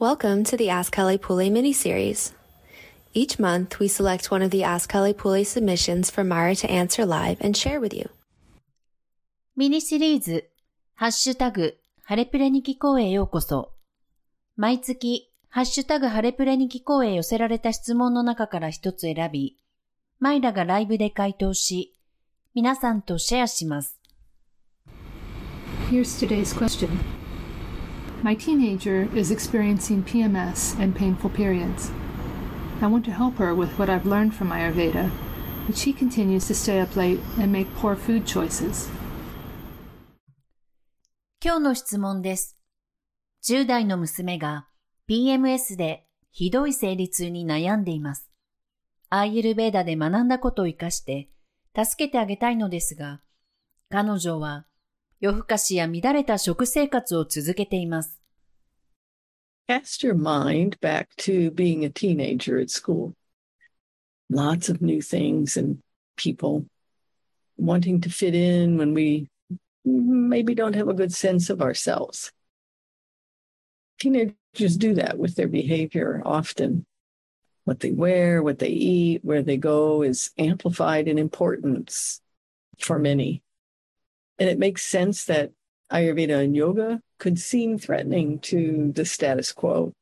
Welcome to the Ask Kelly Pule mini-series. Each month, we select one of the Ask Kelly Pule submissions for Myra to answer live and share with you. ミニシリーズ、ハッシュタグ、ハレプレに聞こえへようこそ。毎月、ハッシュタグハレプレに聞こえへ寄せられた質問の中から一つ選び、マイラがライブで回答し、皆さんとシェアします。Here's today's question. My teenager is experiencing PMS and painful periods. I want to help her with what I've learned from Ayurveda, but she continues to stay up late and make poor food choices. 今日の質問です。10代の娘が PMS でひどい生理痛に悩んでいます。アーユルベーダで学んだことを活かして助けてあげたいのですが、彼女は夜更かしや乱れた食生活を続けています。Cast your mind back to being a teenager at school. Lots of new things and people wanting to fit in when we maybe don't have a good sense of ourselves. Teenagers do that with their behavior often. What they wear, what they eat, where they go is amplified in importance for many. And it makes sense that Ayurveda and yoga could seem threatening to the status quo.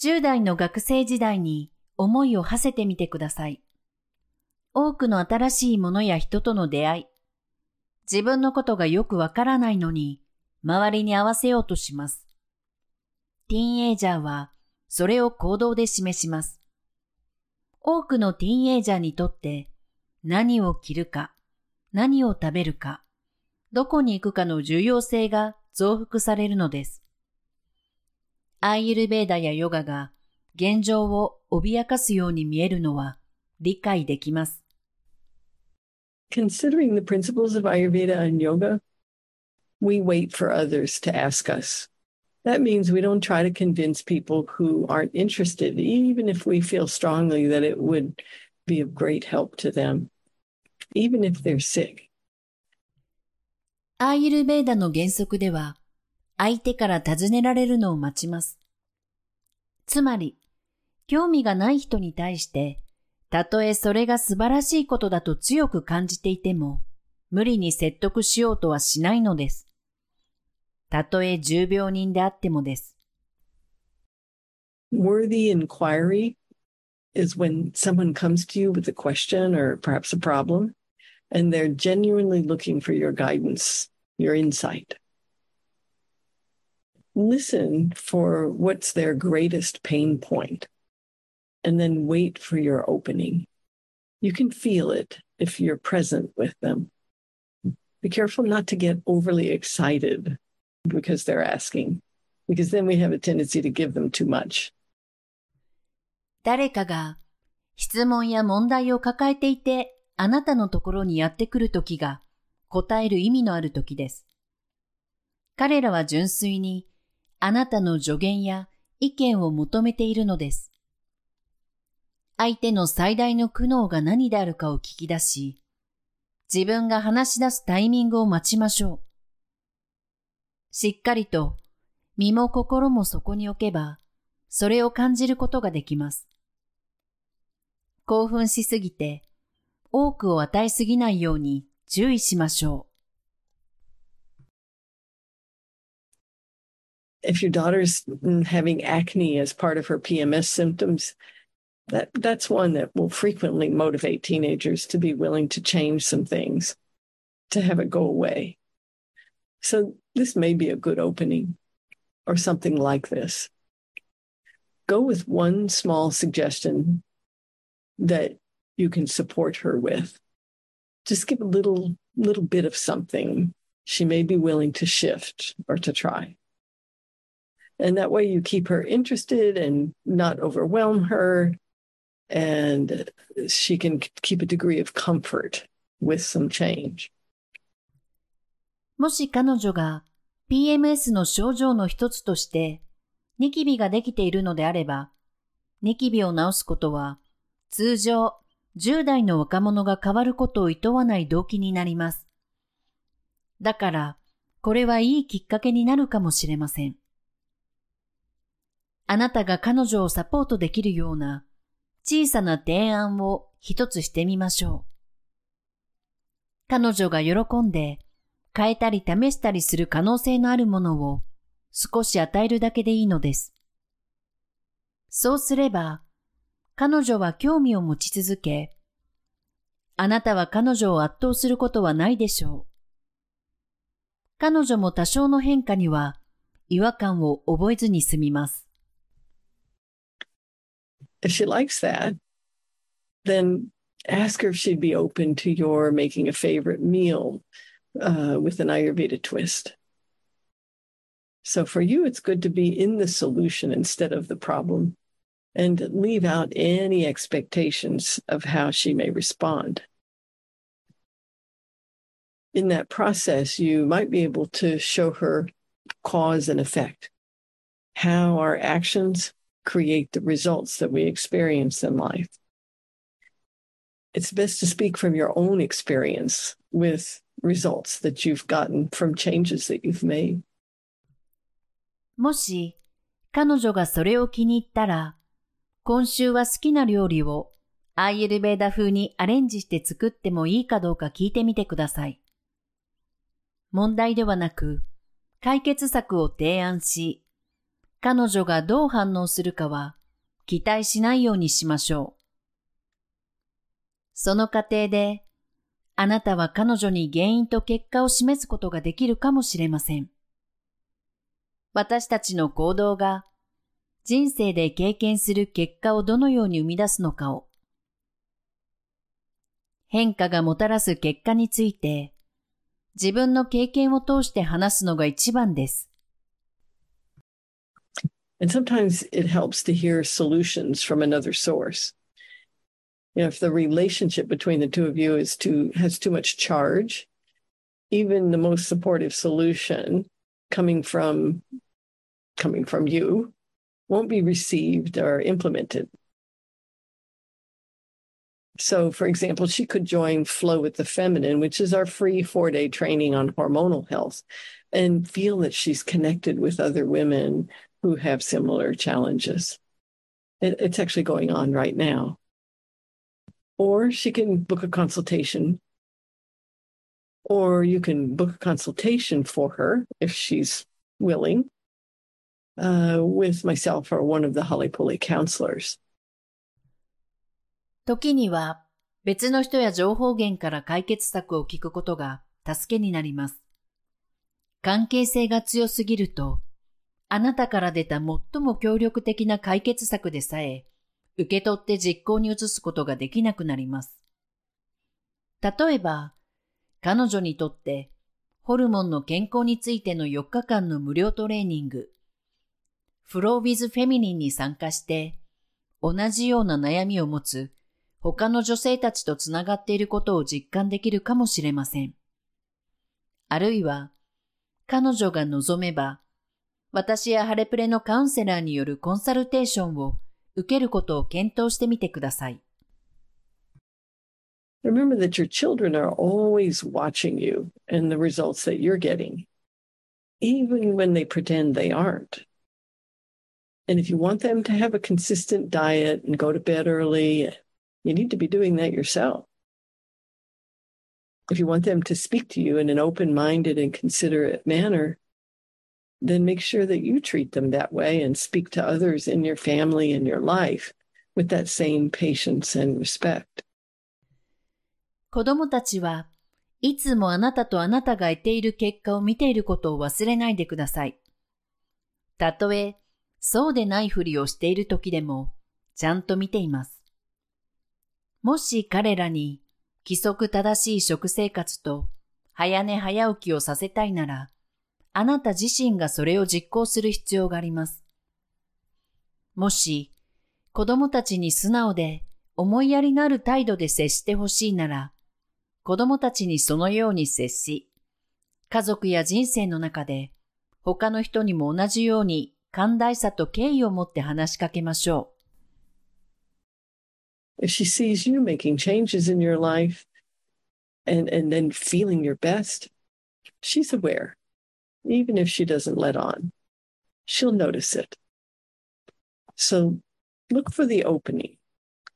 10代の学生時代に思いを馳せてみてください。多くの新しいものや人との出会い。自分のことがよくわからないのに、周りに合わせようとします。ティーンエイジャーは、それを行動で示します。多くのティーンエイジャーにとって、何を着るか、何を食べるか、どこに行くかの重要性が増幅されるのです。アーユルベーダやヨガが現状を脅かすように見えるのは理解できます。 Considering the principles of Ayurveda and yoga, we wait for others to ask us. That means we don't try to convince people who aren't interested, even if we feel strongly that it would be of great help to them, even if they're sick. アーユルベーダの原則では、相手から尋ねられるのを待ちます。つまり、興味がない人に対して、たとえそれが素晴らしいことだと強く感じていても、無理に説得しようとはしないのです。たとえ重病人であってもです。Worthy inquiry is when someone comes to you with a question or perhaps a problem, and they're genuinely looking for your guidance, your insight. Listen for what's their greatest pain point, and then wait for your opening. You can feel it if you're present with them. Be careful not to get overly excited because they're asking, because then we have a tendency to give them too much. 誰かが質問や問題を抱えていて あなたのところにやってくるときが答える意味のあるときです。彼らは純粋にあなたの助言や意見を求めているのです。相手の最大の苦悩が何であるかを聞き出し、自分が話し出すタイミングを待ちましょう。しっかりと身も心もそこに置けば、それを感じることができます。興奮しすぎて、多くを与えすぎないように注意しましょ if your daughter's having acne as part of her PMS symptoms, that that's one that will frequently motivate teenagers to be willing to change some things, to have it go away. So this may be a good opening or something like this. Go with one small suggestion that you can support her with. Just give a little little bit of something she may be willing to shift or to try. And that way you keep her interested and not overwhelm her. And she can keep a degree of comfort with some change. う。もし彼女が PMS の症状の一つとしてニキビができているのであれば、ニキビを治すことは通常 10代の若者が変わることを厭わない動機になります。だから、これはいいきっかけになるかもしれません。あなたが彼女をサポートできるような小さな提案を一つしてみましょう。彼女が喜んで変えたり試したりする可能性のあるものを少し与えるだけでいいのです。そうすれば、彼女は興味を持ち続け、あなたは彼女を圧倒することはないでしょう。彼女も多少の変化には違和感を覚えずに済みます。If she likes that, then ask her if she'd be open to your making a favorite meal uh, with an Ayurveda twist. So for you, it's good to be in the solution instead of the problem and leave out any expectations of how she may respond. In that process, you might be able to show her cause and effect, how our actions create the results that we experience in life. It's best to speak from your own experience with results that you've gotten from changes that you've made. もし、彼女がそれを気に入ったら、 今週は好きな料理をアイエルベーダ風にアレンジして作ってもいいかどうか聞いてみてください。問題ではなく、解決策を提案し、彼女がどう反応するかは期待しないようにしましょう。その過程で、あなたは彼女に原因と結果を示すことができるかもしれません。私たちの行動が人生で経験する結果をどのように生み出すのかを、変化がもたらす結果について、自分の経験を通して話すのが一番です。And sometimes it helps to hear solutions from another source. You know, if the relationship between the two of you is too has too much charge, even the most supportive solution coming from coming from you won't be received or implemented. So, for example, she could join Flow with the Feminine, which is our free four day training on hormonal health, and feel that she's connected with other women who have similar challenges. It, it's actually going on right now. Or she can book a consultation, or you can book a consultation for her if she's willing uh, with myself or one of the Holly Pulley counselors. 時には別の人や情報源から解決策を聞くことが助けになります。関係性が強すぎるとあなたから出た最も協力的な解決策でさえ、受け取って実行に移すことができなくなります。例えば、彼女にとってホルモンの健康についての4日間の無料トレーニング、フロービズフェミニンに参加して、同じような悩みを持つ他の女性たちとつながっていることを実感できるかもしれません。あるいは、彼女が望めば、私やハレプレのカウンセラーによるコンサルテーションを受けることを検討してみてください。Remember that your children are always watching you and the results that you're getting, even when they pretend they aren't. And if you want them to have a consistent diet and go to bed early, you need to be doing that yourself. If you want them to speak to you in an open minded and considerate manner, then make sure that you treat them that way and speak to others in your family and your life with that same patience and respect. 子供たちはいつもあなたとあなたが得ている結果を見ていることを忘れないでください。たとえ そうでないふりをしている時でもちゃんと見ています。もし彼らに規則正しい食生活と早寝早起きをさせたいなら、あなた自身がそれを実行する必要があります。もし、子供たちに素直で思いやりのある態度で接してほしいなら、子供たちにそのように接し、家族や人生の中で他の人にも同じように寛大さと敬意を持って話しかけましょう。If she sees you making changes in your life and, and then feeling your best, she's aware. even if she doesn't let on. She'll notice it. So look for the opening.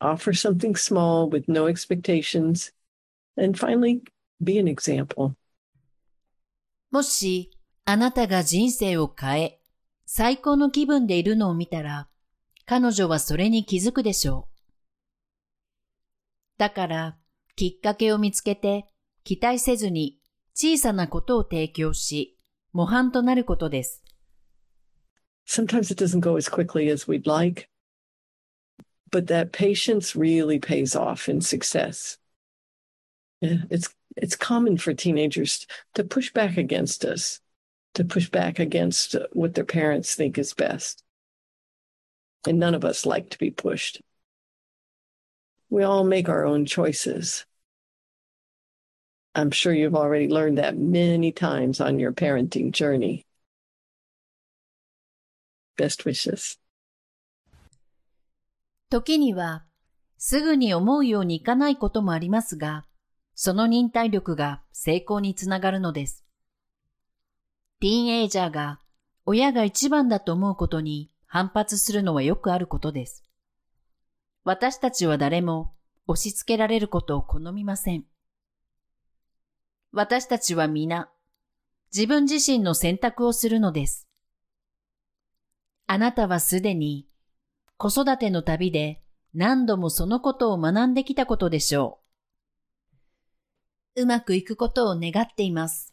Offer something small with no expectations. And finally, be an example. もし、あなたが人生を変え、最高の気分でいるのを見たら、彼女はそれに気づくでしょう。だから、きっかけを見つけて、期待せずに小さなことを提供し、模範となることです。Sometimes it doesn't go as quickly as we'd like, but that patience really pays off in success. Yeah, it's it's common for teenagers to push back against us, to push back against what their parents think is best. And none of us like to be pushed. We all make our own choices. I'm sure you've already learned that many times on your parenting journey. Best wishes. 時には、すぐに思うようにいかないこともありますが、その忍耐力が成功につながるのです。 ティーンエイジャーが親が一番だと思うことに反発するのはよくあることです。私たちは誰も押し付けられることを好みません。私たちは皆自分自身の選択をするのです。あなたはすでに子育ての旅で何度もそのことを学んできたことでしょう。うまくいくことを願っています。